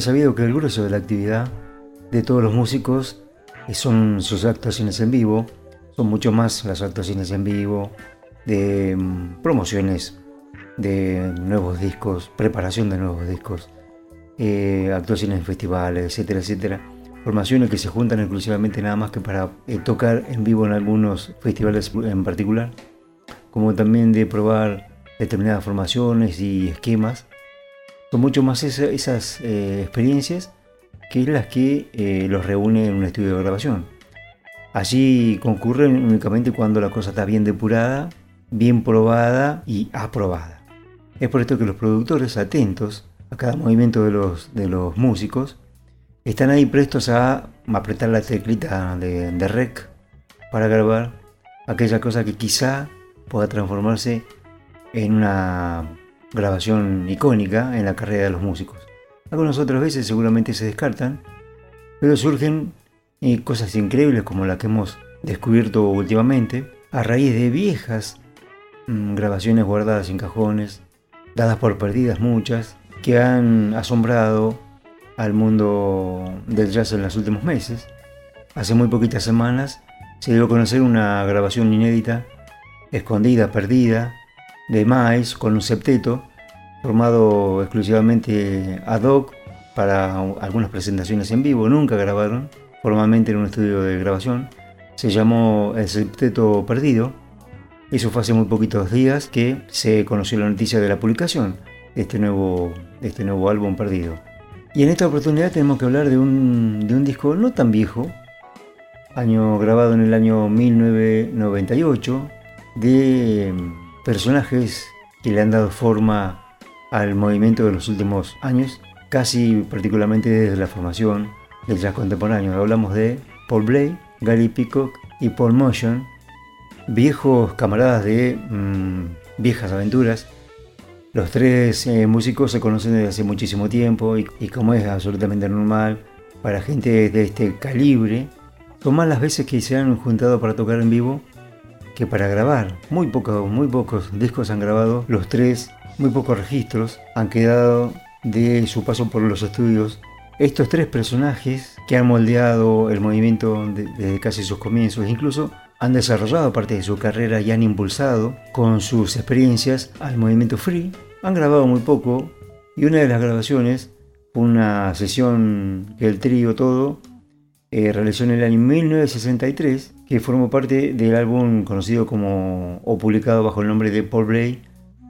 Es sabido que el grueso de la actividad de todos los músicos son sus actuaciones en vivo, son mucho más las actuaciones en vivo, de mm, promociones de nuevos discos, preparación de nuevos discos, eh, actuaciones en festivales, etcétera, etcétera. Formaciones que se juntan exclusivamente nada más que para eh, tocar en vivo en algunos festivales en particular, como también de probar determinadas formaciones y esquemas son mucho más esas eh, experiencias que las que eh, los reúne en un estudio de grabación. Allí concurren únicamente cuando la cosa está bien depurada, bien probada y aprobada. Es por esto que los productores, atentos a cada movimiento de los, de los músicos, están ahí prestos a apretar la teclita de, de rec para grabar aquella cosa que quizá pueda transformarse en una grabación icónica en la carrera de los músicos. Algunas otras veces seguramente se descartan, pero surgen eh, cosas increíbles como la que hemos descubierto últimamente, a raíz de viejas mm, grabaciones guardadas en cajones, dadas por perdidas muchas, que han asombrado al mundo del jazz en los últimos meses. Hace muy poquitas semanas se dio a conocer una grabación inédita, escondida, perdida, de Miles con un septeto formado exclusivamente ad hoc para algunas presentaciones en vivo, nunca grabaron formalmente en un estudio de grabación. Se llamó El Septeto Perdido. Eso fue hace muy poquitos días que se conoció la noticia de la publicación de este nuevo, este nuevo álbum perdido. Y en esta oportunidad tenemos que hablar de un, de un disco no tan viejo, año grabado en el año 1998, de personajes que le han dado forma al movimiento de los últimos años, casi particularmente desde la formación del jazz contemporáneo. Hablamos de Paul Bley, Gary Peacock y Paul Motion, viejos camaradas de mm, viejas aventuras. Los tres eh, músicos se conocen desde hace muchísimo tiempo y, y, como es absolutamente normal para gente de este calibre, son más las veces que se han juntado para tocar en vivo que para grabar. Muy, poco, muy pocos discos han grabado los tres, muy pocos registros han quedado de su paso por los estudios. Estos tres personajes que han moldeado el movimiento desde casi sus comienzos, incluso han desarrollado parte de su carrera y han impulsado con sus experiencias al movimiento free. Han grabado muy poco y una de las grabaciones fue una sesión que el trío todo eh, realizó en el año 1963 que formó parte del álbum conocido como o publicado bajo el nombre de Paul Blay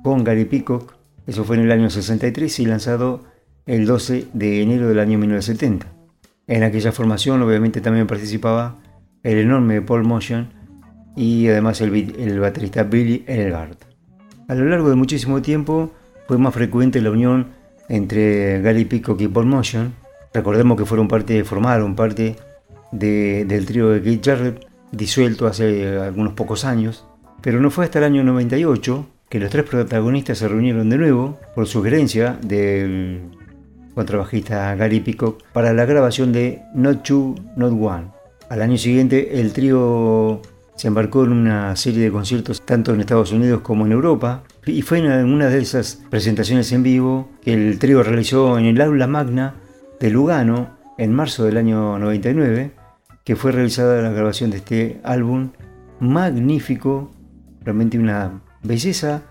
con Gary Peacock. Eso fue en el año 63 y lanzado el 12 de enero del año 1970. En aquella formación obviamente también participaba el enorme Paul Motion y además el, el baterista Billy Elgart. A lo largo de muchísimo tiempo fue más frecuente la unión entre Gary Peacock y Paul Motion. Recordemos que fueron parte, formaron parte del trío de Keith Jarrett disuelto hace algunos pocos años, pero no fue hasta el año 98 que los tres protagonistas se reunieron de nuevo por sugerencia del contrabajista Gary Peacock para la grabación de Not Two, Not One. Al año siguiente el trío se embarcó en una serie de conciertos tanto en Estados Unidos como en Europa Y fue en una de esas presentaciones en vivo que el trío realizó en el aula magna de Lugano en marzo del año 99, que fue realizada la grabación de este álbum magnífico, realmente una belleza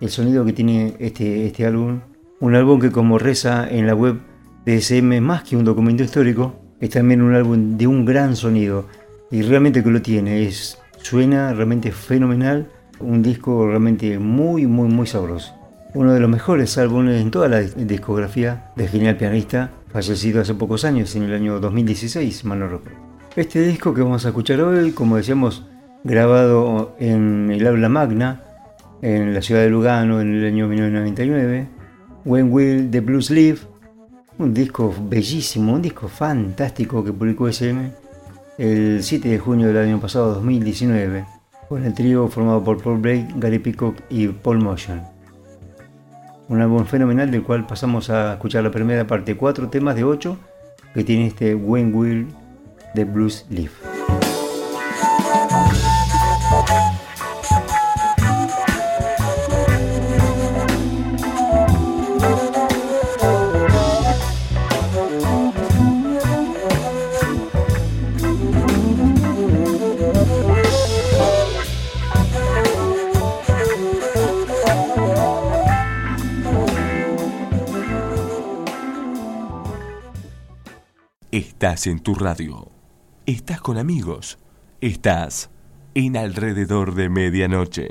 el sonido que tiene este, este álbum. Un álbum que como reza en la web de SM más que un documento histórico, es también un álbum de un gran sonido. Y realmente que lo tiene, es, suena realmente fenomenal, un disco realmente muy, muy, muy sabroso. Uno de los mejores álbumes en toda la discografía del genial pianista, fallecido hace pocos años, en el año 2016, mal no Este disco que vamos a escuchar hoy, como decíamos, grabado en el aula magna, en la ciudad de Lugano en el año 1999, When Will the Blues Live, un disco bellísimo, un disco fantástico que publicó SM el 7 de junio del año pasado, 2019, con el trío formado por Paul Blake, Gary Peacock y Paul Motion. Un álbum fenomenal del cual pasamos a escuchar la primera parte, cuatro temas de ocho que tiene este When Will the Blues Live. Estás en tu radio estás con amigos, estás en alrededor de medianoche.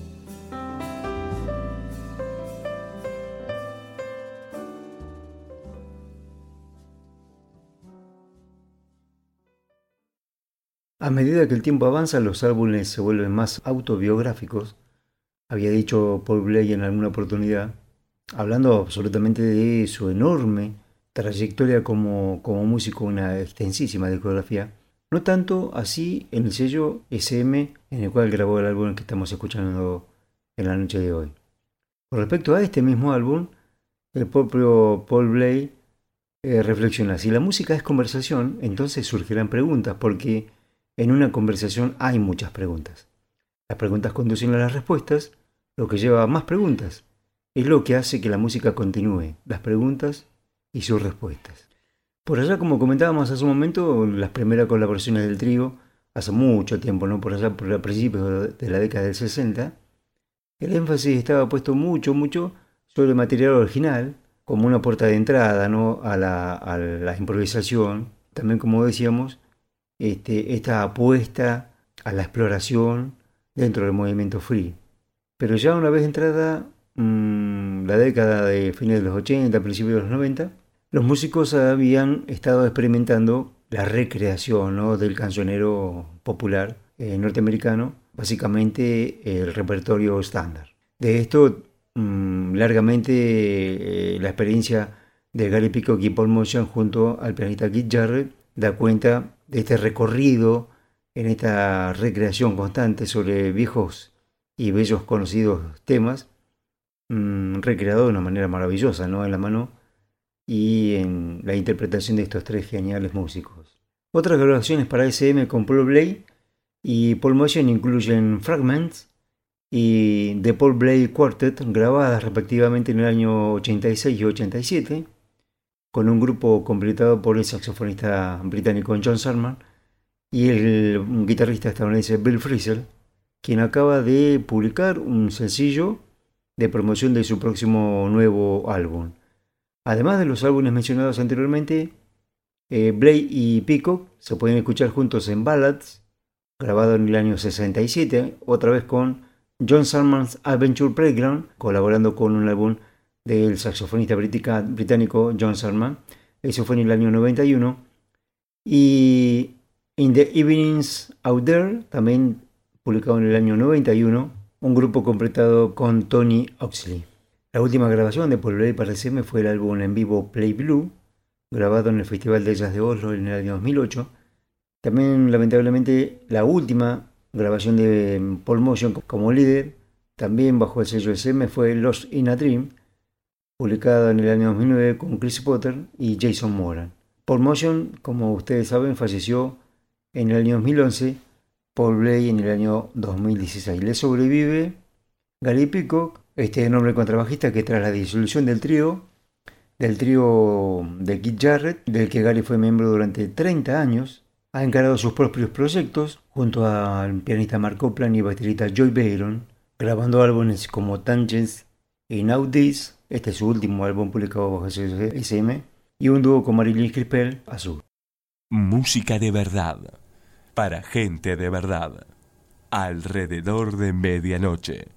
A medida que el tiempo avanza, los álbumes se vuelven más autobiográficos, había dicho Paul Bley en alguna oportunidad, hablando absolutamente de su enorme trayectoria como, como músico, una extensísima discografía. No tanto así en el sello SM en el cual grabó el álbum que estamos escuchando en la noche de hoy. Con respecto a este mismo álbum, el propio Paul Bley eh, reflexiona, si la música es conversación, entonces surgirán preguntas, porque en una conversación hay muchas preguntas. Las preguntas conducen a las respuestas, lo que lleva a más preguntas. Es lo que hace que la música continúe, las preguntas y sus respuestas. Por allá, como comentábamos hace un momento, las primeras colaboraciones del trío, hace mucho tiempo, ¿no? por allá, por principios de la década del 60, el énfasis estaba puesto mucho, mucho sobre material original, como una puerta de entrada ¿no? a, a la improvisación, también como decíamos, este, esta apuesta a la exploración dentro del movimiento free. Pero ya una vez entrada mm, la década de fines de los 80, principios de los 90, los músicos habían estado experimentando la recreación del cancionero popular eh, norteamericano, básicamente el repertorio estándar. De esto, mm, largamente eh, la experiencia de Gary Peacock y Paul Motion junto al pianista Keith Jarrett da cuenta de este recorrido en esta recreación constante sobre viejos y bellos conocidos temas, mmm, recreado de una manera maravillosa, ¿no? En la mano y en la interpretación de estos tres geniales músicos. Otras grabaciones para SM con Paul Blay y Paul Motion incluyen Fragments y The Paul Blay Quartet, grabadas respectivamente en el año 86 y 87, con un grupo completado por el saxofonista británico John Sarman y el guitarrista estadounidense Bill Frisell, quien acaba de publicar un sencillo de promoción de su próximo nuevo álbum. Además de los álbumes mencionados anteriormente, eh, Blake y Peacock se pueden escuchar juntos en Ballads, grabado en el año 67, otra vez con John Sarman's Adventure Playground, colaborando con un álbum del saxofonista británico John Sarman. Eso fue en el año 91. Y In the Evenings Out There, también publicado en el año 91, un grupo completado con Tony Oxley. La última grabación de Paul Bley para SM fue el álbum en vivo Play Blue, grabado en el Festival de Jazz de Oslo en el año 2008. También, lamentablemente, la última grabación de Paul Motion como líder, también bajo el sello SM, fue Lost in a Dream, publicada en el año 2009 con Chris Potter y Jason Moran. Paul Motion, como ustedes saben, falleció en el año 2011, Paul Blay en el año 2016. Le sobrevive Gary Peacock, este enorme contrabajista que tras la disolución del trío, del trío de Keith Jarrett, del que Gary fue miembro durante 30 años, ha encarado sus propios proyectos junto al pianista Mark Copland y baterista Joy Bayron, grabando álbumes como Tangents y Now This, este es su último álbum publicado bajo SM, y un dúo con Marilyn Crispell, Azul. Música de verdad, para gente de verdad, alrededor de medianoche.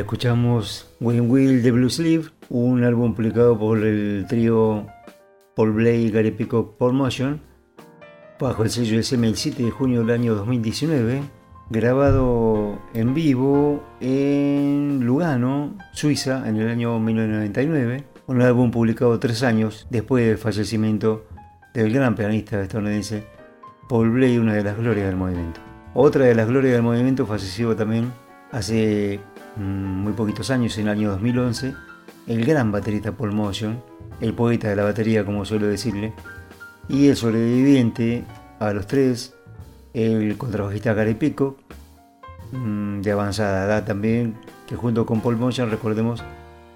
Escuchamos When Will the Blue Sleeve, un álbum publicado por el trío Paul Blay y Gary Peacock Paul Motion, bajo el sello SM el 7 de junio del año 2019, grabado en vivo en Lugano, Suiza, en el año 1999, un álbum publicado tres años después del fallecimiento del gran pianista estadounidense Paul Blay, una de las glorias del movimiento. Otra de las glorias del movimiento falleció también hace muy poquitos años, en el año 2011, el gran baterista Paul Motion, el poeta de la batería como suelo decirle, y el sobreviviente a los tres, el contrabajista Gary Pico, mm, de avanzada edad también, que junto con Paul Motion, recordemos,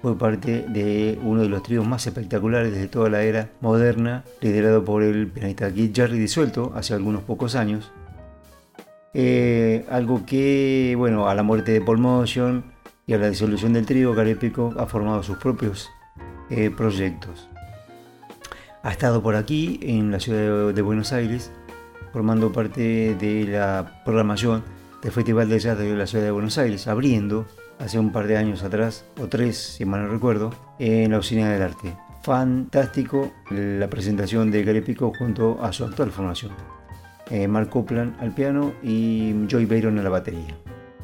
fue parte de uno de los tríos más espectaculares de toda la era moderna, liderado por el pianista Keith Jarry disuelto hace algunos pocos años. Eh, algo que, bueno, a la muerte de Paul Motion y a la disolución del trío, Pico ha formado sus propios eh, proyectos. Ha estado por aquí, en la ciudad de, Buenos Aires, formando parte de la programación del Festival de Jazz de la ciudad de Buenos Aires, abriendo hace un par de años atrás, o tres, si mal no recuerdo, en la Oficina del Arte. Fantástico la presentación de Pico junto a su actual formación. Eh, Mark Copland al piano y Joy Bayron a la batería.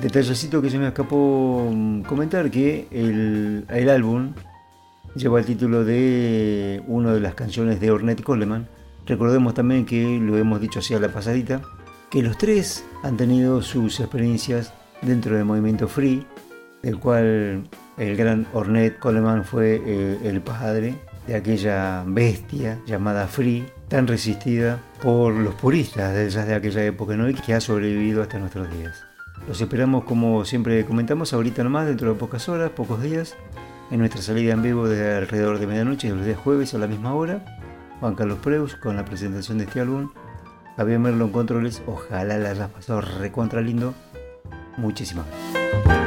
Detallecito que se me escapó mm, comentar que el, álbum lleva el título de una de las canciones de Ornette Coleman. Recordemos también que lo hemos dicho así a la pasadita, que los tres han tenido sus experiencias dentro del movimiento free, del cual el gran Ornette Coleman fue eh, el padre de aquella bestia llamada free, tan resistida por los puristas jazz de aquella época ¿no? y que ha sobrevivido hasta nuestros días. Los esperamos, como siempre comentamos, ahorita nomás, dentro de pocas horas, pocos días, en nuestra salida en vivo de alrededor de medianoche, los días jueves a la misma hora. Juan Carlos Preus con la presentación de este álbum. Javier Merlo en controles. Ojalá la hayas pasado recontra lindo. Muchísimas gracias.